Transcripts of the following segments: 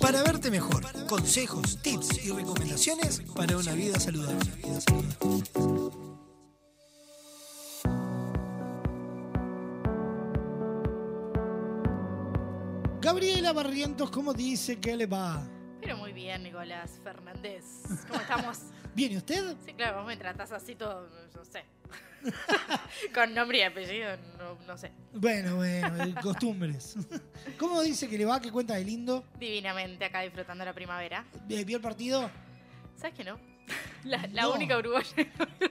para verte mejor. Consejos, tips y recomendaciones para una vida saludable. Gabriela Barrientos, ¿cómo dice que le va? Pero muy bien, Nicolás Fernández. ¿Cómo estamos? ¿Bien y usted? Sí, claro, vos me tratás así todo, no sé. Con nombre y apellido, no, no sé. Bueno, bueno, costumbres. ¿Cómo dice que le va? ¿Qué cuenta de lindo? Divinamente acá disfrutando la primavera. ¿Vio el partido? ¿Sabes que no? La, la No. única uruguaya.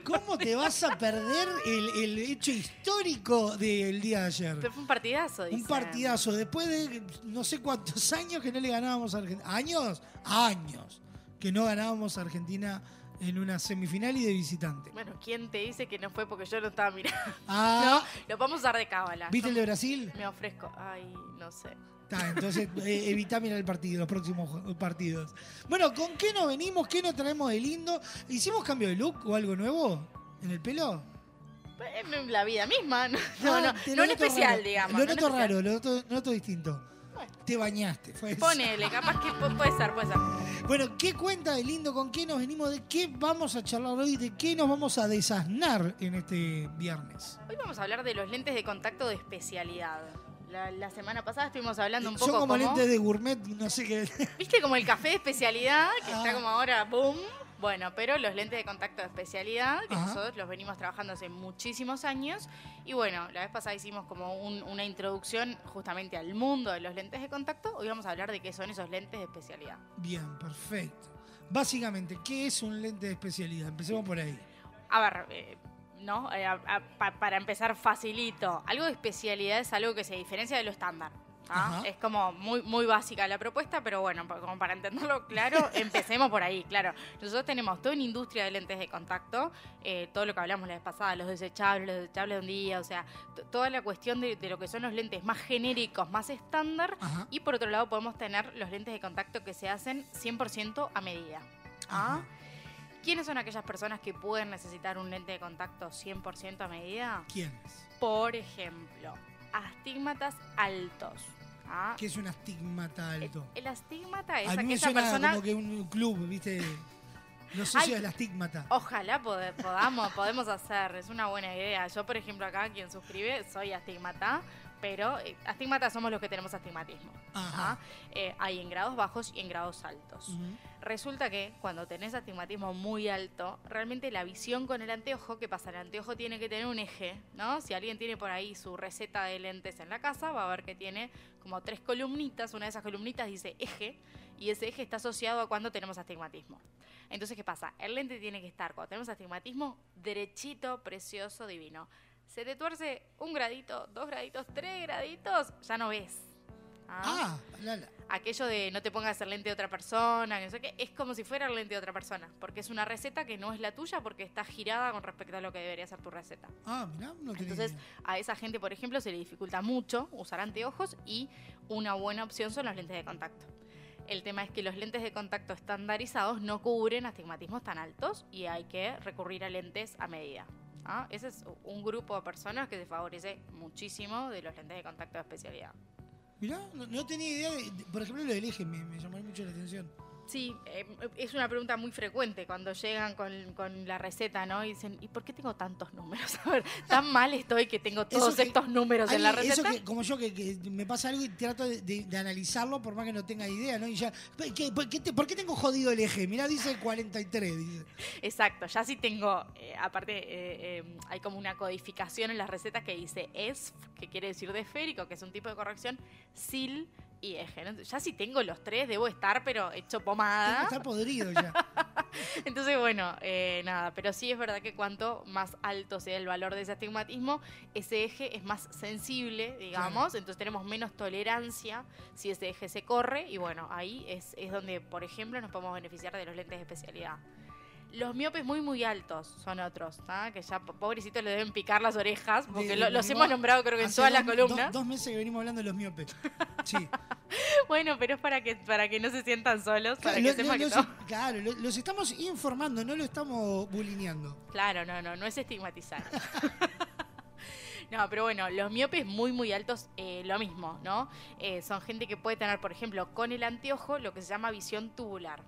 ¿Cómo te vas a perder el, el hecho histórico del día de ayer? Pero fue un partidazo, Un dicen. partidazo. Después de no sé cuántos años que no le ganábamos a Argentina. ¿Años? Años. Que no ganábamos a Argentina en una semifinal y de visitante. Bueno, ¿quién te dice que no fue porque yo no estaba mirando? Ah, No, lo vamos a usar de cábala. ¿viste el de Brasil? Me ofrezco. Ay, no sé. Está, entonces eh, evitá mirar el partido, los próximos partidos. Bueno, ¿con qué nos venimos? ¿Qué nos traemos de lindo? ¿Hicimos cambio de look o algo nuevo en el pelo? En la vida misma. No, no, Ah, no, te no en especial, raro. digamos. Lo no noto raro, lo noto, noto distinto. Te bañaste, fue eso. Ponele, capaz que pu- puede ser, puede ser. Bueno, ¿qué cuenta de lindo? ¿Con qué nos venimos? ¿De qué vamos a charlar hoy? ¿De qué nos vamos a desasnar en este viernes? Hoy vamos a hablar de los lentes de contacto de especialidad. La, la semana pasada estuvimos hablando un Son poco como como, lentes de gourmet, no sé qué. ¿Viste como el café de especialidad? Que Ah. está como ahora, boom. Bueno, pero los lentes de contacto de especialidad, que Ajá. nosotros los venimos trabajando hace muchísimos años. Y bueno, la vez pasada hicimos como un- una introducción justamente al mundo de los lentes de contacto. Hoy vamos a hablar de qué son esos lentes de especialidad. Bien, perfecto. Básicamente, ¿qué es un lente de especialidad? Empecemos por ahí. A ver, eh, ¿no? Eh, a- a- pa- para empezar facilito, algo de especialidad es algo que se diferencia de lo estándar. ¿ah? Es como muy, muy básica la propuesta, pero bueno, como para entenderlo claro, empecemos por ahí, claro. Nosotros tenemos toda una industria de lentes de contacto, eh, todo lo que hablamos la vez pasada, los desechables, los desechables de un día, o sea, toda la cuestión de, de lo que son los lentes más genéricos, más estándar, Ajá. y por otro lado podemos tener los lentes de contacto que se hacen 100% a medida. ¿ah? ¿Quiénes son aquellas personas que pueden necesitar un lente de contacto 100% a medida? ¿Quiénes? Por ejemplo, astigmatas altos. ¿ah? ¿Qué es un astigmata El, alto? el astigmata es A mí me aquella suena persona... como que un club, ¿viste? Los socios Ay. del astigmata. Ojalá pode- podamos, podemos hacer, es una buena idea. Yo, por ejemplo, acá, quien suscribe, soy astigmata, pero eh, astigmata somos los que tenemos astigmatismo. Ajá. ¿ah? Eh, hay en grados bajos y en grados altos. Ujú. Resulta que cuando tenés astigmatismo muy alto, realmente la visión con el anteojo, ¿qué pasa? El anteojo tiene que tener un eje, ¿no? Si alguien tiene por ahí su receta de lentes en la casa, va a ver que tiene como tres columnitas, una de esas columnitas dice eje, y ese eje está asociado a cuando tenemos astigmatismo. Entonces, ¿qué pasa? El lente tiene que estar, cuando tenemos astigmatismo, derechito, precioso, divino. Se te tuerce un gradito, dos graditos, tres graditos, ya no ves. Ah, la, la. aquello de no te pongas el lente de otra persona, que no sé qué, es como si fuera el lente de otra persona, porque es una receta que no es la tuya porque está girada con respecto a lo que debería ser tu receta. Ah, mirá, no tenía Entonces, idea. a esa gente, por ejemplo, se le dificulta mucho usar anteojos y una buena opción son los lentes de contacto. El tema es que los lentes de contacto estandarizados no cubren astigmatismos tan altos y hay que recurrir a lentes a medida. ¿Ah? Ese es un grupo de personas que se favorece muchísimo de los lentes de contacto de especialidad. Mirá, no, tenía idea de, Por ejemplo, lo del eje me llamó mucho la atención. Sí, eh, es una pregunta muy frecuente cuando llegan con, con la receta, ¿no? Y dicen, ¿y por qué tengo tantos números? A ver, tan mal estoy que tengo todos que- estos números en la Alguien- Eso receta. que, como yo, que, que me pasa algo y trato de, de- de analizarlo por más que no tenga idea, ¿no? Y ya, ¿qué- por, qué te- por qué tengo jodido el eje? Mirá, dice 43, dice. Exacto, ya sí tengo, eh, aparte eh, eh, hay como una codificación en las recetas que dice ESF, que quiere decir de esférico, que es un tipo de corrección, SIL y eje. ¿no? Ya si tengo los tres, debo estar, pero hecho pomada. estar podrido ya. Entonces, bueno, eh, nada, pero sí es verdad que cuanto más alto sea el valor de ese astigmatismo, ese eje es más sensible, digamos, entonces tenemos menos tolerancia si ese eje se corre y bueno, ahí es, es donde, por ejemplo, nos podemos beneficiar de los lentes de especialidad. Los miopes muy, muy altos son otros, ¿tá? que ya po- pobrecitos le deben picar las orejas, porque De- lo- los hemos nombrado creo que en las dos- columnas. Dos, dos meses que venimos hablando de los miopes. Sí. Bueno, pero es para que, para que no se sientan solos, para Claro, que lo- sepan que los, no. claro, lo- los estamos informando, no lo estamos bulineando. Claro, no, no, no es estigmatizar. No, pero bueno, los miopes muy, muy altos, eh, lo mismo, ¿no? Eh, son gente que puede tener, por ejemplo, con el anteojo lo que se llama visión tubular.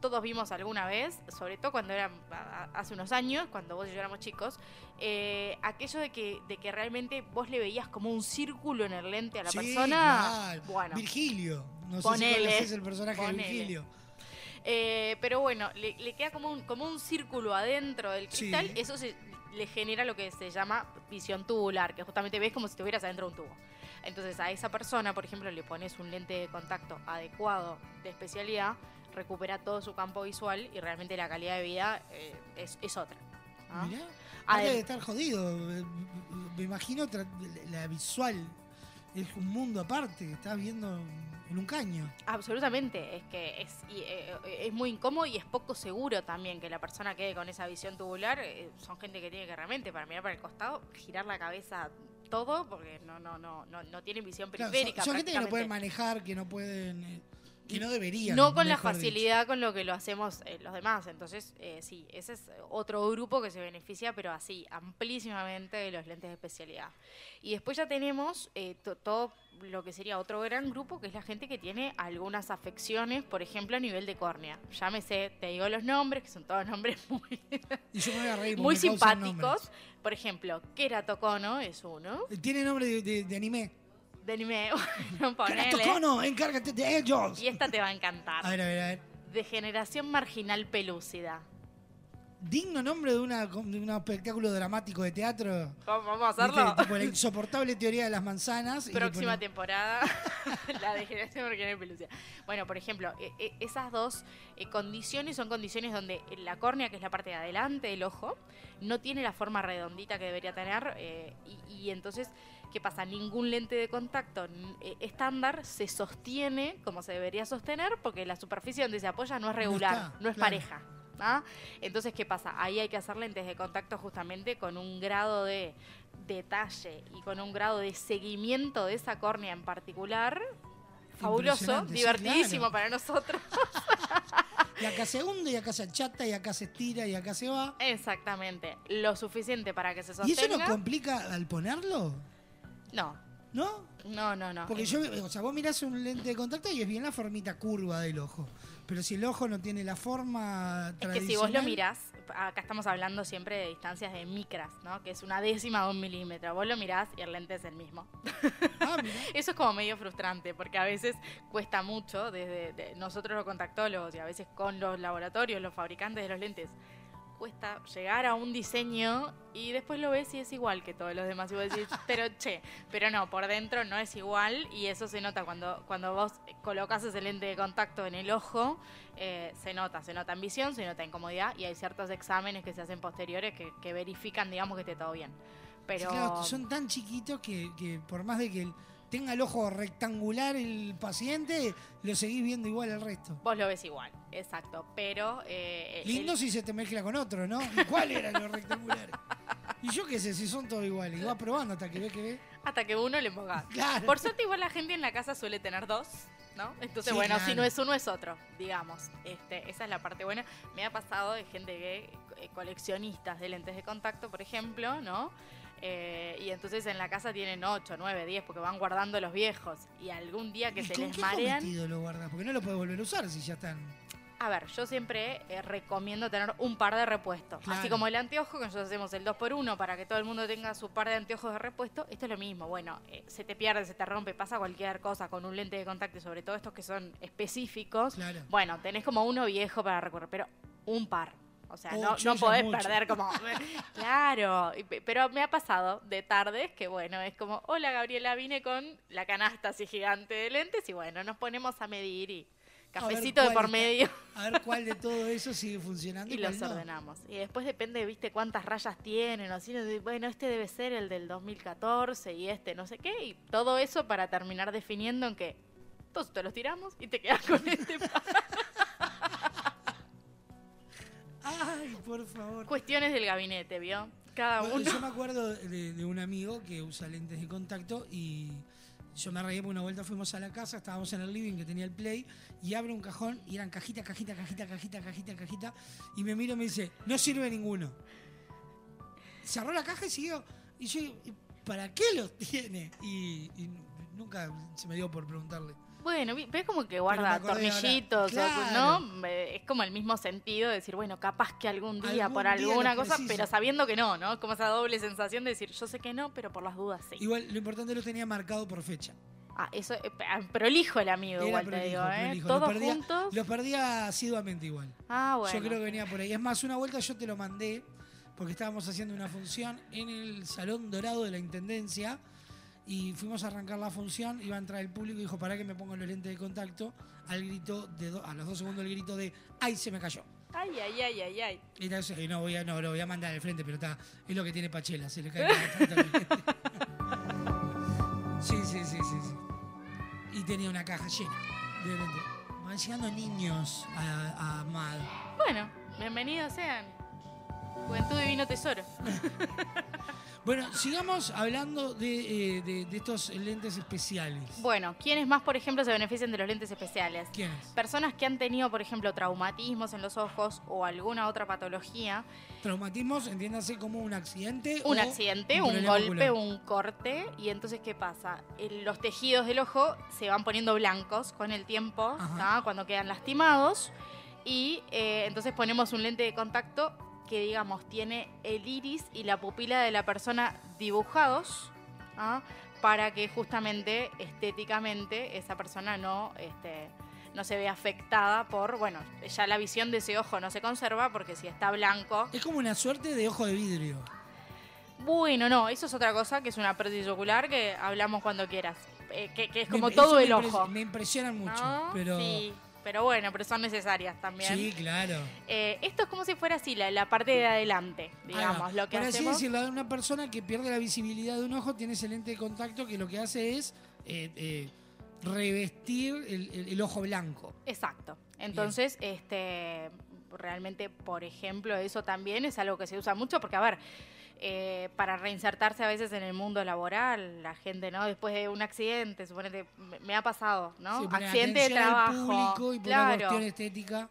Todos vimos alguna vez, sobre todo cuando eran hace unos años, cuando vos y yo éramos chicos, eh, aquello de que, de que realmente vos le veías como un círculo en el lente a la Sí, persona. claro. Bueno, Virgilio. No sé si conoces el personaje Ponele. de Virgilio. Eh, pero bueno, le, le queda como un, como un círculo adentro del Sí. cristal, eso se- le genera lo que se llama visión tubular, que justamente ves como si estuvieras adentro de un tubo. Entonces a esa persona, por ejemplo, le pones un lente de contacto adecuado de especialidad, recupera todo su campo visual y realmente la calidad de vida eh, es, es otra. ¿no? Mirá. Estar jodido. Me imagino la visual. Es un mundo aparte. que Estás viendo en un caño. Absolutamente, es que es, y, eh, es muy incómodo y es poco seguro también que la persona quede con esa visión tubular. eh, son gente que tiene que realmente, para mirar para el costado, girar la cabeza todo, porque no no no no, no tienen visión Claro, son- periférica. son, gente que no pueden manejar, que no pueden. eh, que no deberían. No con la dicho. facilidad con lo que lo hacemos eh, los demás. Entonces, eh, sí, ese es otro grupo que se beneficia, pero así, amplísimamente de los lentes de especialidad. Y después ya tenemos eh, to- todo lo que sería otro gran grupo, que es la gente que tiene algunas afecciones, por ejemplo, a nivel de córnea. Llámese, te digo los nombres, que son todos nombres muy, Y yo me voy a reír porque muy simpáticos. Por ejemplo, Keratocono es uno. Tiene nombre de, de- de anime. De anime, bueno, ponele. Keratocono, encárgate de ellos. Y esta te va a encantar. A ver, a ver, a ver. Degeneración marginal pelúcida. Digno nombre de, una, de un espectáculo dramático de teatro. Vamos vamos a hacerlo. Tipo la insoportable teoría de las manzanas. y Próxima temporada, la degeneración marginal pelúcida. Bueno, por ejemplo, e- e- esas dos eh, condiciones son condiciones donde la córnea, que es la parte de adelante del ojo, no tiene la forma redondita que debería tener eh, y, y entonces, ¿qué pasa? Ningún lente de contacto eh, estándar se sostiene como se debería sostener porque la superficie donde se apoya no es regular, no, está, es claro. pareja. ¿ah? Entonces, ¿qué pasa? Ahí hay que hacer lentes de contacto justamente con un grado de detalle y con un grado de seguimiento de esa córnea en particular. Fabuloso, sí, divertidísimo claro. para nosotros. Y acá se hunde, y acá se achata, y acá se estira, y acá se va. Exactamente. Lo suficiente para que se ¿Y eso sostenga. no complica al ponerlo? No, ¿No? no, no, no. Porque yo, o sea, vos mirás un lente de contacto y es bien la formita curva del ojo. Pero si el ojo no tiene la forma Es tradicional... que si vos lo mirás, acá estamos hablando siempre de distancias de micras, ¿no? Que es una décima de un milímetro. Vos lo mirás y el lente es el mismo. Ah. Eso es como medio frustrante, porque a veces cuesta mucho, desde de- nosotros los contactólogos y a veces con los laboratorios, los fabricantes de los lentes, cuesta llegar a un diseño y después lo ves y es igual que todos los demás. Y vos decís, pero che, pero no, por dentro no es igual y eso se nota cuando, cuando vos colocas ese lente de contacto en el ojo, eh, se nota, se nota en visión, se nota en comodidad y hay ciertos exámenes que se hacen posteriores que, que verifican, digamos, que esté todo bien. Pero Sí, claro, son tan chiquitos que, que por más de que el- tenga el ojo rectangular el paciente, lo seguís viendo igual al resto. vos lo ves igual, exacto. Pero eh, el- Lindo si se te mezcla con otro, ¿no? ¿Y cuál era los rectangulares? Y yo qué sé, si son todos iguales. Y vas probando hasta que ve que ve. hasta que uno le ponga. Claro. Por suerte igual la gente en la casa suele tener dos, ¿no? Entonces, Sí, bueno, claro. si no es uno es otro, digamos. Este, esa es la parte buena. Me ha pasado de gente que eh, coleccionistas de lentes de contacto, por ejemplo, ¿no? Eh, y entonces en la casa tienen 8, 9, 10 porque van guardando los viejos y algún día que ¿Y se con les qué marean. lo guardas? Porque no lo puedes volver a usar si ya están. A ver, yo siempre eh, recomiendo tener un par de repuestos. Así como el anteojo, que nosotros hacemos el 2x1 para que todo el mundo tenga su par de anteojos de repuesto, esto es lo mismo. Bueno, eh, se te pierde, se te rompe, pasa cualquier cosa con un lente de contacto, sobre todo estos que son específicos. Claro. Bueno, tenés como uno viejo para recurrir, pero un par. O sea, no, no podés mucho. perder como... claro, pero me ha pasado de tardes que, bueno, es como, hola Gabriela, vine con la canasta así gigante de lentes y bueno, nos ponemos a medir y cafecito de por medio A ver cuál de todo eso sigue funcionando. y los no. ordenamos. Y después depende, viste, cuántas rayas tienen, o así, de, bueno, este debe ser el del 2014 y este no sé qué, y todo eso para terminar definiendo en que todos te los tiramos y te quedas con este. Ay, por favor. Cuestiones del gabinete, ¿vio? Cada Bueno, uno. Yo me acuerdo de, de un amigo que usa lentes de contacto y yo me reí porque una vuelta fuimos a la casa, estábamos en el living que tenía el play y abre un cajón y eran cajita, cajita, cajita, cajita, cajita, cajita y me miro y me dice, no sirve ninguno. Cerró la caja y siguió. Y yo, ¿para qué los tiene? Y, y nunca se me dio por preguntarle. Bueno, vi- ves como que guarda tornillitos, o- Claro. ¿no? Es como el mismo sentido de decir, bueno, capaz que algún día Algún por alguna cosa, pero sabiendo que no, ¿no? Como esa doble sensación de decir, yo sé que no, pero por las dudas sí. Igual, lo importante lo tenía marcado por fecha. Ah, eso, eh, ah, prolijo el amigo, Era igual te digo, ¿eh? prolijo. Todos perdía- juntos. Los perdía asiduamente igual. Ah, bueno. Yo creo que venía por ahí. Es más, una vuelta yo te lo mandé porque estábamos haciendo una función en el Salón Dorado de la Intendencia y fuimos a arrancar la función, iba a entrar el público y dijo, para que me pongan los lentes de contacto, al grito de do- a los dos segundos el grito de ¡ay, se me cayó! Ay, ay, ay, ay, ay. Y no, voy a, no, lo voy a mandar al frente, pero está, es lo que tiene Pachela, se le cae. Sí, sí, sí, sí, sí. Y tenía una caja llena de lentes. Van llegando niños a, a MAD. Bueno, bienvenidos sean. Juventud Divino Tesoro. Bueno, sigamos hablando de, eh, de- de estos lentes especiales. Bueno, ¿quiénes más, por ejemplo, se benefician de los lentes especiales? ¿Quiénes? Personas que han tenido, por ejemplo, traumatismos en los ojos o alguna otra patología, Traumatismos, entiéndase como un accidente. un o accidente, un golpe, ocular. un corte, y entonces, ¿qué pasa? Los tejidos del ojo se van poniendo blancos con el tiempo, cuando quedan lastimados, y eh, entonces ponemos un lente de contacto que, digamos, tiene el iris y la pupila de la persona dibujados, ¿ah? para que justamente estéticamente esa persona no... Este, no se ve afectada por, bueno, ya la visión de ese ojo no se conserva porque si está blanco, Es como una suerte de ojo de vidrio. bueno, no, eso es otra cosa, que es una prótesis ocular que hablamos cuando quieras. Eh, que, que es como Me- todo el ojo. Me impresionan mucho, ¿no? pero... Sí, pero bueno, pero son necesarias también. Sí, claro. Eh, esto es como si fuera así, la, la parte de adelante, digamos. Lo que Por así hacemos. decirlo, una persona que pierde la visibilidad de un ojo tiene ese lente de contacto que lo que hace es eh, eh, revestir el, el- el ojo blanco. Exacto. Entonces, este realmente, por ejemplo, eso también es algo que se usa mucho porque, a ver, eh, para reinsertarse a veces en el mundo laboral, la gente, ¿no? Después de un accidente, suponete, me, me ha pasado, ¿no? Sí, accidente de trabajo. público y por una claro. cuestión estética.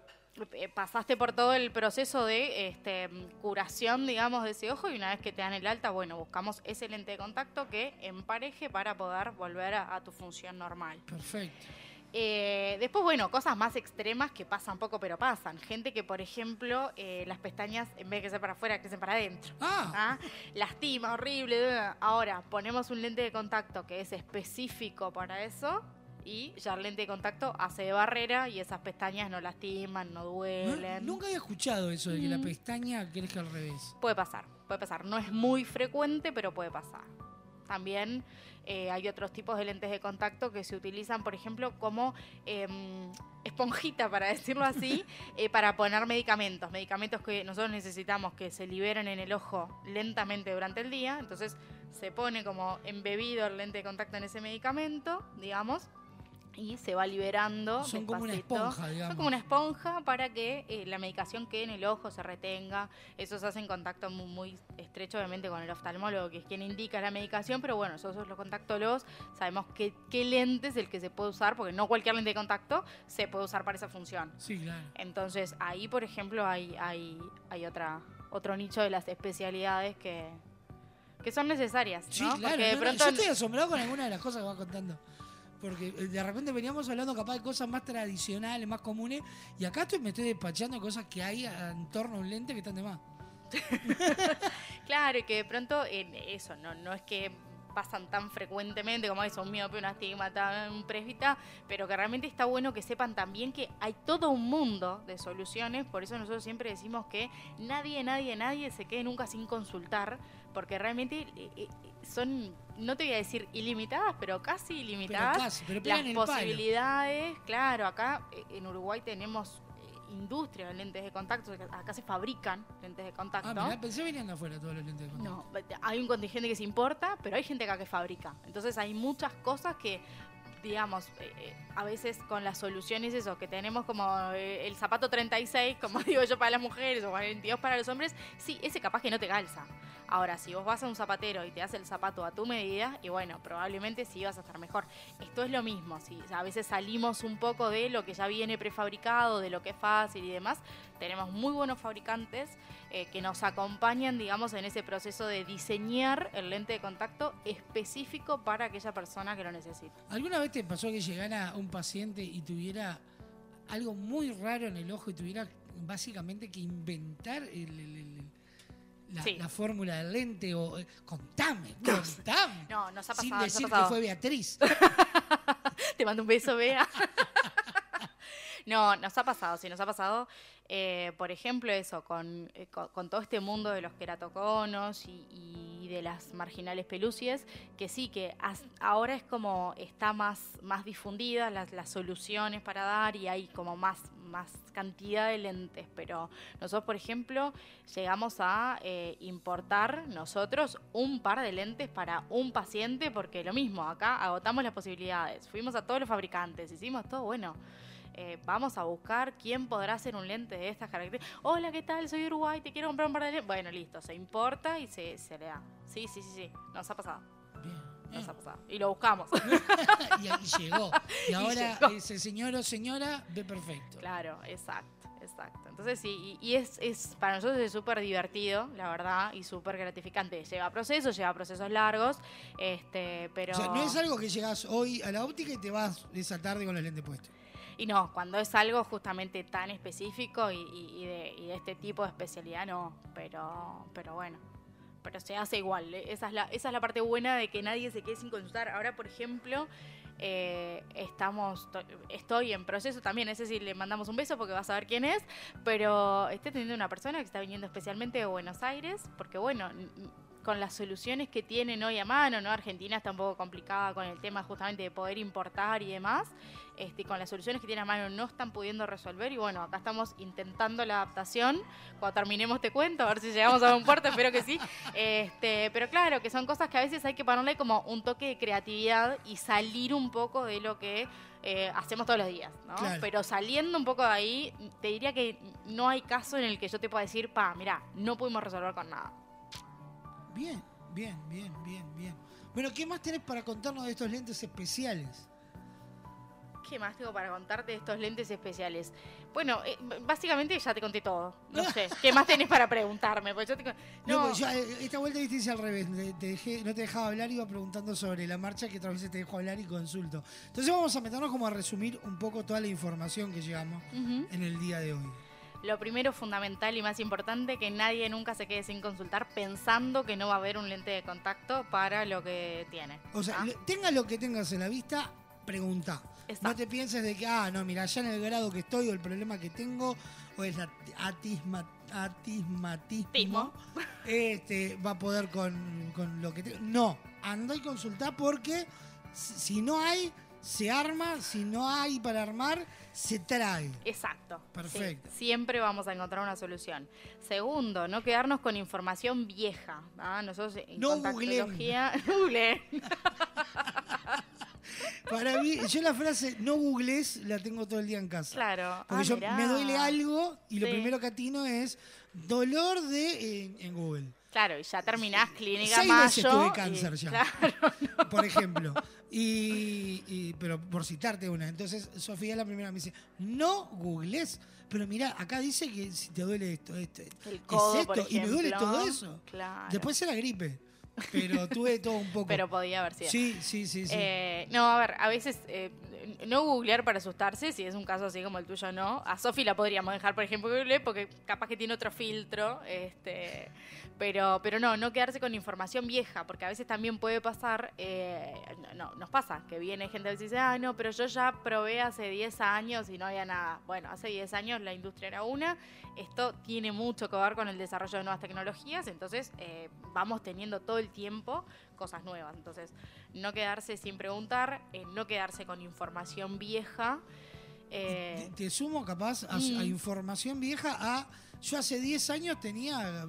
eh, pasaste por todo el proceso de este, curación, digamos, de ese ojo y una vez que te dan el alta, bueno, buscamos ese lente de contacto que empareje para poder volver a, a tu función normal. Perfecto. Eh, después, bueno, cosas más extremas que pasan poco pero pasan. Gente que, por ejemplo, eh, las pestañas, en vez de crecer para afuera, crecen para adentro. Ah, ¿ah? Lastima, horrible. Ahora, ponemos un lente de contacto que es específico para eso y ya el lente de contacto hace de barrera y esas pestañas no lastiman, no no- duelen. nunca había escuchado eso de que la Mm. pestaña crezca al revés. Puede pasar, puede pasar. No es muy frecuente, pero puede pasar. También eh, hay otros tipos de lentes de contacto que se utilizan, por ejemplo, como em, esponjita, para decirlo así, eh, para poner medicamentos. Medicamentos que nosotros necesitamos que se liberen en el ojo lentamente durante el día. Entonces se pone como embebido el lente de contacto en ese medicamento, digamos, y se va liberando. Son como una esponja, digamos. Son como una esponja para que eh, la medicación quede en el ojo, se retenga. Eso se hace en contacto muy, muy estrecho, obviamente, con el oftalmólogo, que es quien indica la medicación, pero bueno, nosotros los contactólogos sabemos qué, qué lente es el que se puede usar, porque no cualquier lente de contacto se puede usar para esa función. Sí, claro. Entonces, ahí, por ejemplo, hay, hay, hay otra, otro nicho de las especialidades que, que son necesarias. Sí, ¿no? claro. Porque de no, no, pronto yo estoy asombrado con algunas de las cosas que va contando. Porque eh, de repente veníamos hablando capaz de cosas más tradicionales, más comunes, y acá estoy, me estoy despachando cosas que hay en torno a un lente que están de más. Claro, y que de pronto en eso, no, no es que pasan tan frecuentemente como eso, un miope, un astigmata, un presbita, pero que realmente está bueno que sepan también que hay todo un mundo de soluciones, por eso nosotros siempre decimos que nadie, nadie, nadie se quede nunca sin consultar, porque realmente eh, eh, son, no te voy a decir ilimitadas, pero casi Pero ilimitadas casi, pero las posibilidades, claro, acá eh, en Uruguay tenemos eh, industria de lentes de contacto, acá se fabrican lentes de contacto. Ah, mirá, pensé venían de afuera todos los lentes de contacto. No, hay un contingente que se importa, pero hay gente acá que fabrica. Entonces hay muchas cosas que, digamos, eh, a veces con las soluciones eso, que tenemos como el zapato 36, como digo yo para las mujeres, o 22 para los hombres, sí, ese capaz que no te calza. Ahora, si vos vas a un zapatero y te hace el zapato a tu medida, y bueno, probablemente sí vas a estar mejor. Esto es lo mismo, si a veces salimos un poco de lo que ya viene prefabricado, de lo que es fácil y demás, tenemos muy buenos fabricantes eh, que nos acompañan, digamos, en ese proceso de diseñar el lente de contacto específico para aquella persona que lo necesita. ¿Alguna vez te pasó que llegara un paciente y tuviera algo muy raro en el ojo y tuviera básicamente que inventar la, fórmula del lente o eh, contame, contame. No, nos ha pasado. Sin decir que fue Beatriz. Te mando un beso, Bea. no, nos ha pasado, sí, nos ha pasado. Eh, por ejemplo, eso, eh, con, todo este mundo de los queratoconos y, de las marginales pelucies, que sí, que ahora es como está más, más difundida las, las soluciones para dar y hay como más, más cantidad de lentes, pero nosotros, por ejemplo, llegamos a eh, importar nosotros un par de lentes para un paciente, porque lo mismo, acá agotamos las posibilidades. Fuimos a todos los fabricantes, hicimos todo, bueno. Eh, vamos a buscar quién podrá hacer un lente de estas características. Hola, ¿qué tal? Soy Uruguay, te quiero comprar un par de lentes. Bueno, listo, se importa y se, se le da. Sí, sí, sí, sí, nos ha pasado. Nos ha pasado. Y lo buscamos. y ahí llegó. Y ahora ese señor o señora ve perfecto. Claro, exacto. Exacto. Entonces sí, y, es, es, para nosotros es súper divertido, la verdad, y súper gratificante. Lleva procesos, lleva procesos largos, este, pero... O sea, no es algo que llegas hoy a la óptica y te vas esa tarde con los lentes puestos. Y no, cuando es algo justamente tan específico y, de, este tipo de especialidad, no. Pero, pero bueno, pero se hace igual. Esa es, la, esa es la parte buena de que nadie se quede sin consultar. Ahora, por ejemplo, eh, estamos, estoy en proceso también, ese sí le mandamos un beso porque vas a ver quién es, pero estoy teniendo una persona que está viniendo especialmente de Buenos Aires, porque bueno, con las soluciones que tienen hoy a mano, ¿no? Argentina está un poco complicada con el tema justamente de poder importar y demás. Este, con las soluciones que tiene a mano no están pudiendo resolver y bueno, acá estamos intentando la adaptación. Cuando terminemos te cuento, a ver si llegamos a un puerto, espero que sí. Este, pero claro, que son cosas que a veces hay que ponerle como un toque de creatividad y salir un poco de lo que eh, hacemos todos los días, ¿no? Pero saliendo un poco de ahí, te diría que no hay caso en el que yo te pueda decir, pa, mira, no pudimos resolver con nada. Bien, bien, bien, bien, bien. Bueno, ¿qué más tenés para contarnos de estos lentes especiales? ¿Qué más tengo para contarte de estos lentes especiales? Bueno, eh, básicamente ya te conté todo. No sé. ¿Qué más tenés para preguntarme? Pues yo no, pues eh, esta vuelta viste al revés. no te dejaba hablar, iba preguntando sobre la marcha, que otras veces te dejo hablar y consulto. Entonces vamos a meternos como a resumir un poco toda la información que llevamos en el día de hoy. Lo primero, fundamental y más importante, que nadie nunca se quede sin consultar pensando que no va a haber un lente de contacto para lo que tiene. O sea, ¿ah? tenga lo que tengas en la vista, pregunta. No te pienses de que, ah, no, mira, ya en el grado que estoy o el problema que tengo o es atismatismo, este, va a poder con, lo que tengo. No, anda y consulta porque si no hay, se arma, si no hay para armar, se trae. Exacto. Perfecto. siempre vamos a encontrar una solución. Segundo, no quedarnos con información vieja. Nosotros en no contactología... Para mí, yo la frase no googles la tengo todo el día en casa. Claro. Porque ah, yo me duele algo y lo primero que atino es dolor de en, Google. Claro, y ya terminás clínica Seis mayo. veces tuve cáncer ya. Claro, Por ejemplo. Y, pero por citarte una. Entonces, Sofía la primera me dice, no googles. Pero mira, acá dice que si te duele esto, esto, el codo, es esto, y me duele todo eso. Claro. Después era gripe. Pero tuve todo un poco. Pero podía haber sido. Sí, sí, sí. sí. Eh, no, a ver, a veces eh, no googlear para asustarse, si es un caso así como el tuyo, no. A Sofi la podríamos dejar, por ejemplo, Google, porque capaz que tiene otro filtro. Este, pero, pero no, no quedarse con información vieja, porque a veces también puede pasar, eh, no, nos pasa, que viene gente que dice, ah, no, pero yo ya probé hace 10 años y no había nada. Bueno, hace 10 años la industria era una, esto tiene mucho que ver con el desarrollo de nuevas tecnologías, entonces vamos teniendo todo el tiempo cosas nuevas. Entonces, no quedarse sin preguntar, eh, no quedarse con información vieja. te, sumo capaz a, mm. información vieja a... Yo hace 10 años tenía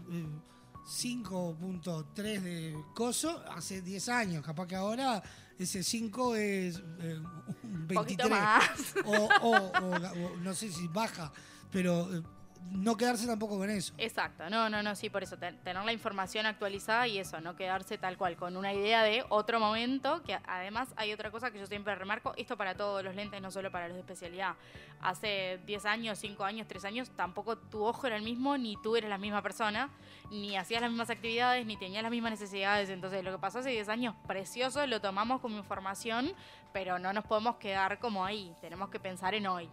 5.3 de coso hace 10 años. Capaz que ahora ese 5 es eh, un 23. Más. O, no sé si baja, pero no quedarse tampoco con eso. Exacto, no, no, no, sí, por eso, tener la información actualizada y eso, no quedarse tal cual, con una idea de otro momento, que además hay otra cosa que yo siempre remarco, esto para todos los lentes, no solo para los de especialidad. Hace 10 años, 5 años, 3 años, tampoco tu ojo era el mismo, ni tú eres la misma persona, ni hacías las mismas actividades, ni tenías las mismas necesidades. Entonces, lo que pasó hace 10 años, precioso, lo tomamos como información, pero no nos podemos quedar como ahí, tenemos que pensar en hoy.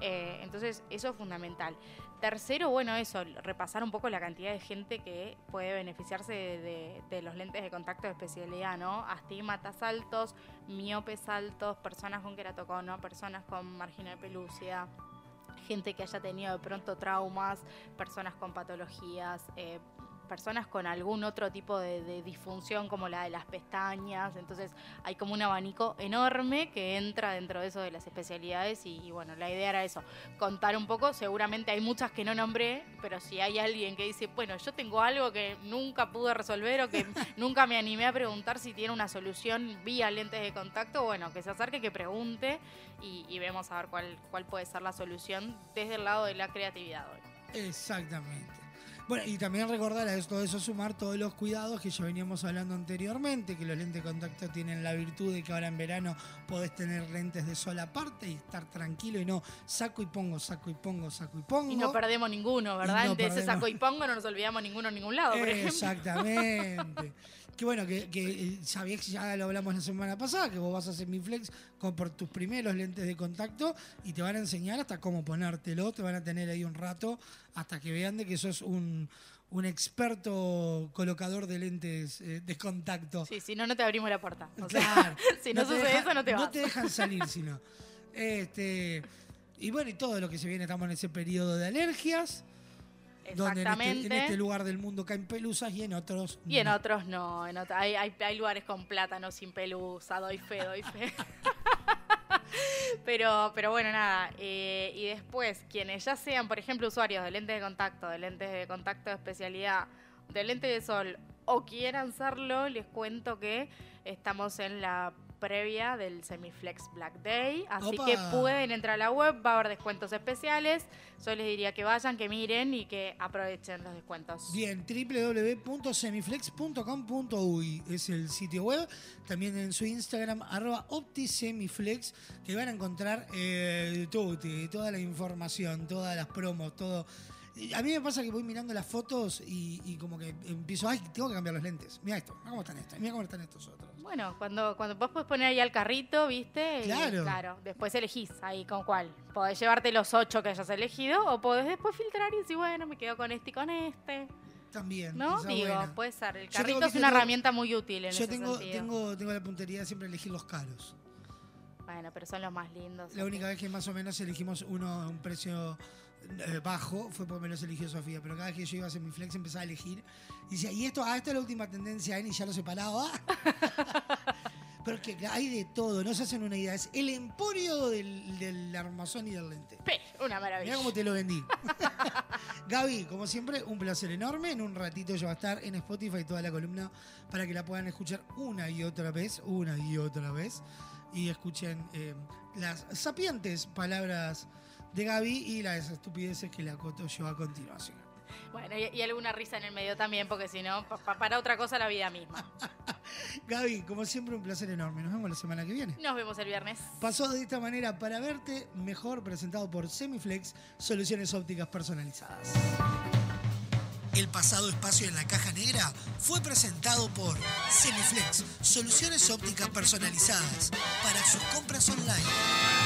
Eh, entonces, eso es fundamental. Tercero, bueno, eso, repasar un poco la cantidad de gente que puede beneficiarse de, los lentes de contacto de especialidad, ¿no? Astigmatas altos, miopes altos, personas con queratocono, personas con margen de pelucia, gente que haya tenido de pronto traumas, personas con patologías, eh, personas con algún otro tipo de, disfunción como la de las pestañas. Entonces hay como un abanico enorme que entra dentro de eso de las especialidades y, bueno, la idea era eso, contar un poco. Seguramente hay muchas que no nombré, pero si hay alguien que dice, bueno, yo tengo algo que nunca pude resolver o que nunca me animé a preguntar si tiene una solución vía lentes de contacto, bueno, que se acerque, que pregunte y, y vemos a ver cuál, cuál puede ser la solución desde el lado de la creatividad hoy. Exactamente. Bueno, y también recordar a todo eso sumar todos los cuidados que ya veníamos hablando anteriormente, que los lentes de contacto tienen la virtud de que ahora en verano podés tener lentes de sola parte y estar tranquilo y no saco y pongo, saco y pongo, saco y pongo. Y no perdemos ninguno, ¿verdad? de ese saco y pongo no nos olvidamos ninguno en ningún lado, por. Exactamente. Que bueno, que, que eh, sabías, ya lo hablamos la semana pasada, que vos vas a hacer mi flex con por tus primeros lentes de contacto y te van a enseñar hasta cómo ponértelo, te van a tener ahí un rato hasta que vean de que sos un, un experto colocador de lentes eh, de contacto. Sí, si no, no te abrimos la puerta. claro. si no, sucede eso, no te vas. No te dejan salir, si no. Este, y bueno, y todo lo que se viene, estamos en ese periodo de alergias. Donde en este, en este, lugar del mundo caen pelusas y en otros Y en otros no. En hay, hay, lugares con plátanos sin pelusa, doy fe, doy fe. pero, pero bueno, nada. Eh, y después, quienes ya sean, por ejemplo, usuarios de lentes de contacto, de lentes de contacto de especialidad, de lentes de sol, o quieran serlo, les cuento que estamos en la previa del Semiflex Black Day. Así que pueden entrar a la web, va a haber descuentos especiales. Yo les diría que vayan, que miren y que aprovechen los descuentos. Bien, www.semiflex.com.uy es el sitio web. También en su Instagram, arroba OptiSemiflex, que van a encontrar eh, toda la información, todas las promos, todo a mí me pasa que voy mirando las fotos y, como que empiezo, ay, tengo que cambiar los lentes. Mira esto, mira cómo están estos, mira cómo están estos otros. Bueno, cuando, cuando vos podés poner ahí al carrito, ¿viste? Claro. claro, después elegís ahí con cuál. Podés llevarte los ocho que hayas elegido o podés después filtrar y decir, bueno, me quedo con este y con este. También. ¿No? Digo, puede ser. El carrito es una herramienta muy útil en yo tengo, Tengo, tengo la puntería de siempre elegir los caros. Bueno, pero son los más lindos. La única vez que más o menos elegimos uno a un precio bajo fue porque me los eligió Sofía, pero cada vez que yo iba a hacer mi flex empezaba a elegir y decía, y esto, ah, esta es la última tendencia, y ya lo separaba. pero que hay de todo, no se hacen una idea, es el emporio del, armazón y del lente. una maravilla. Mira cómo te lo vendí. Gaby, como siempre, un placer enorme. En un ratito ya va a estar en Spotify toda la columna para que la puedan escuchar una y otra vez, una y otra vez, y escuchen eh, las sapientes palabras de Gaby y las estupideces que le acoto yo a continuación. Bueno, y, alguna risa en el medio también, porque si no, para otra cosa la vida misma. Gaby, como siempre, un placer enorme. Nos vemos la semana que viene. Nos vemos el viernes. Pasó de esta manera para verte mejor presentado por Semiflex, soluciones ópticas personalizadas. El pasado espacio en la caja negra fue presentado por Semiflex, soluciones ópticas personalizadas para sus compras online.